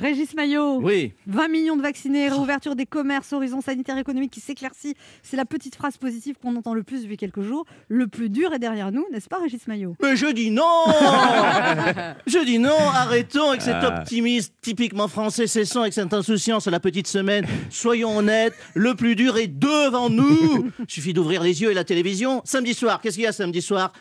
Régis Maillot, Oui. 20 millions de vaccinés, réouverture des commerces, horizon sanitaire économique qui s'éclaircit. C'est la petite phrase positive qu'on entend le plus depuis quelques jours. Le plus dur est derrière nous, n'est-ce pas, Régis Maillot? Mais je dis non Je dis non, arrêtons avec cet optimisme typiquement français, cessons avec cette insouciance à la petite semaine. Soyons honnêtes, le plus dur est devant nous Suffit d'ouvrir les yeux et la télévision. Samedi soir, qu'est-ce qu'il y a samedi soir.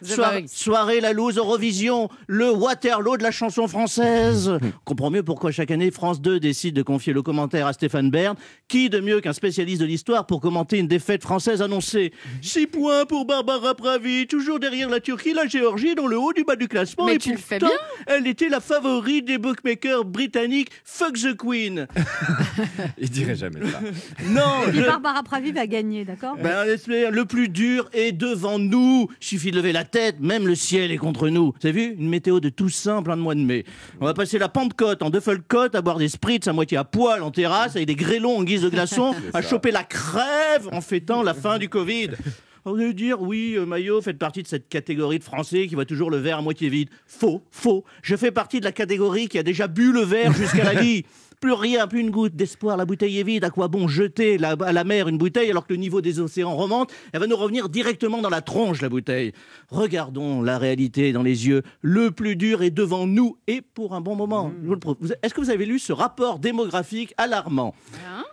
Soirée La Loose Eurovision, le Waterloo de la chanson française. On comprend mieux pourquoi chaque année France 2 décide de confier le commentaire à Stéphane Bern. Qui de mieux qu'un spécialiste de l'histoire pour commenter une défaite française annoncée? 6 points pour Barbara Pravi, toujours derrière la Turquie, la Géorgie, dans le haut du bas du classement. Mais et tu le fais bien. Elle était la favorite des bookmakers britanniques. Fuck the Queen. Il dirait jamais ça. Non, Et je- Barbara Pravi va gagner, d'accord? Ben, le plus dur est devant nous. Suffit de lever la tête, même le ciel est contre nous. Vous avez vu Une météo de tout simple en mois de mai. On va passer la Pentecôte en Duffelcote, à boire des spritz à moitié à poil en terrasse, avec des grêlons en guise de glaçons, à choper la crève en fêtant la fin du Covid. Vous allez dire, oui, euh, Maillot, faites partie de cette catégorie de Français qui voit toujours le verre à moitié vide. Faux, faux. Je fais partie de la catégorie qui a déjà bu le verre jusqu'à la vie. Plus rien, plus une goutte d'espoir, la bouteille est vide. À quoi bon jeter la- à la mer une bouteille alors que le niveau des océans remonte? Elle va nous revenir directement dans la tronche, la bouteille. Regardons la réalité dans les yeux. Le plus dur est devant nous et pour un bon moment. Vous- Est-ce que vous avez lu ce rapport démographique alarmant?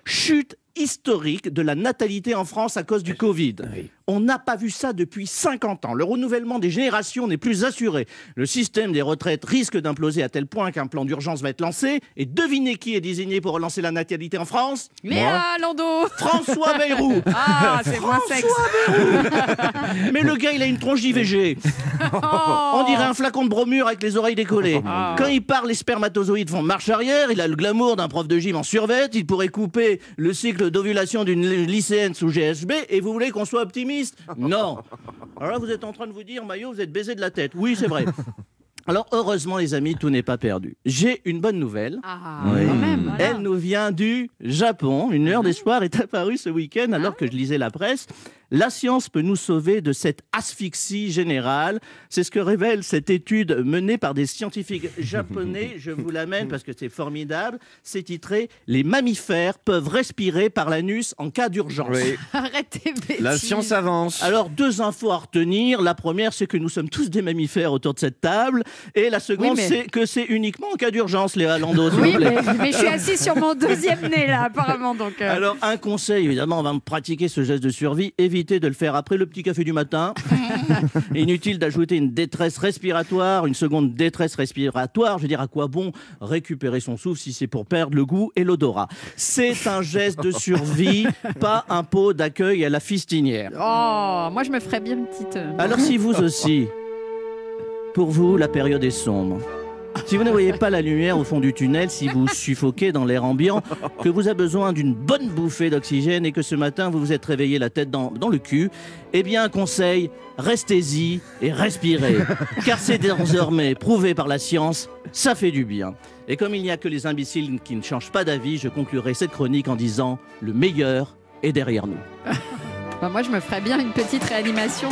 Chute historique de la natalité en France à cause du Covid. On n'a pas vu ça depuis 50 ans. Le renouvellement des générations n'est plus assuré. Le système des retraites risque d'imploser à tel point qu'un plan d'urgence va être lancé. Et devinez qui est désigné pour relancer la natalité en France? Léa Lando François Bayrou Ah, c'est moins sexe Mais le gars, il a une tronche d'IVG. On dirait un flacon de bromure avec les oreilles décollées. Ah. Quand il parle, les spermatozoïdes font marche arrière. Il a le glamour d'un prof de gym en survêt. Il pourrait couper le cycle d'ovulation d'une lycéenne sous GSB. Et vous voulez qu'on soit optimiste? Non. Alors là, vous êtes en train de vous dire, Maillot, vous êtes baisé de la tête. Oui, c'est vrai. Alors, heureusement, les amis, tout n'est pas perdu. J'ai une bonne nouvelle. Ah, Oui. quand même voilà. Elle nous vient du Japon. Une heure d'espoir est apparue ce week-end alors que je lisais la presse. La science peut nous sauver de cette asphyxie générale. C'est ce que révèle cette étude menée par des scientifiques japonais. Je vous l'amène parce que c'est formidable. C'est titré Les mammifères peuvent respirer par l'anus en cas d'urgence. Oui. Arrêtez bêtises. La science avance. Alors, deux infos à retenir. La première, c'est que nous sommes tous des mammifères autour de cette table. Et la seconde, Oui, mais- c'est que c'est uniquement en cas d'urgence, Léa Lando, s'il Oui, vous plaît. mais, mais je suis assise sur mon deuxième nez, là, apparemment. Donc, euh, Alors, un conseil, évidemment, on va pratiquer ce geste de survie. De le faire après le petit café du matin. Inutile d'ajouter une détresse respiratoire, une seconde détresse respiratoire. Je veux dire, à quoi bon récupérer son souffle si c'est pour perdre le goût et l'odorat? C'est un geste de survie, pas un pot d'accueil à la fistinière. Oh, moi, je me ferais bien une petite. euh, Alors si vous aussi, pour vous, la période est sombre. Si vous ne voyez pas la lumière au fond du tunnel, si vous suffoquez dans l'air ambiant, que vous avez besoin d'une bonne bouffée d'oxygène et que ce matin vous vous êtes réveillé la tête dans, le cul, eh bien un conseil, restez-y et respirez. Car c'est désormais prouvé par la science, ça fait du bien. Et comme il n'y a que les imbéciles qui ne changent pas d'avis, je conclurai cette chronique en disant, le meilleur est derrière nous. bah, moi, je me ferais bien une petite réanimation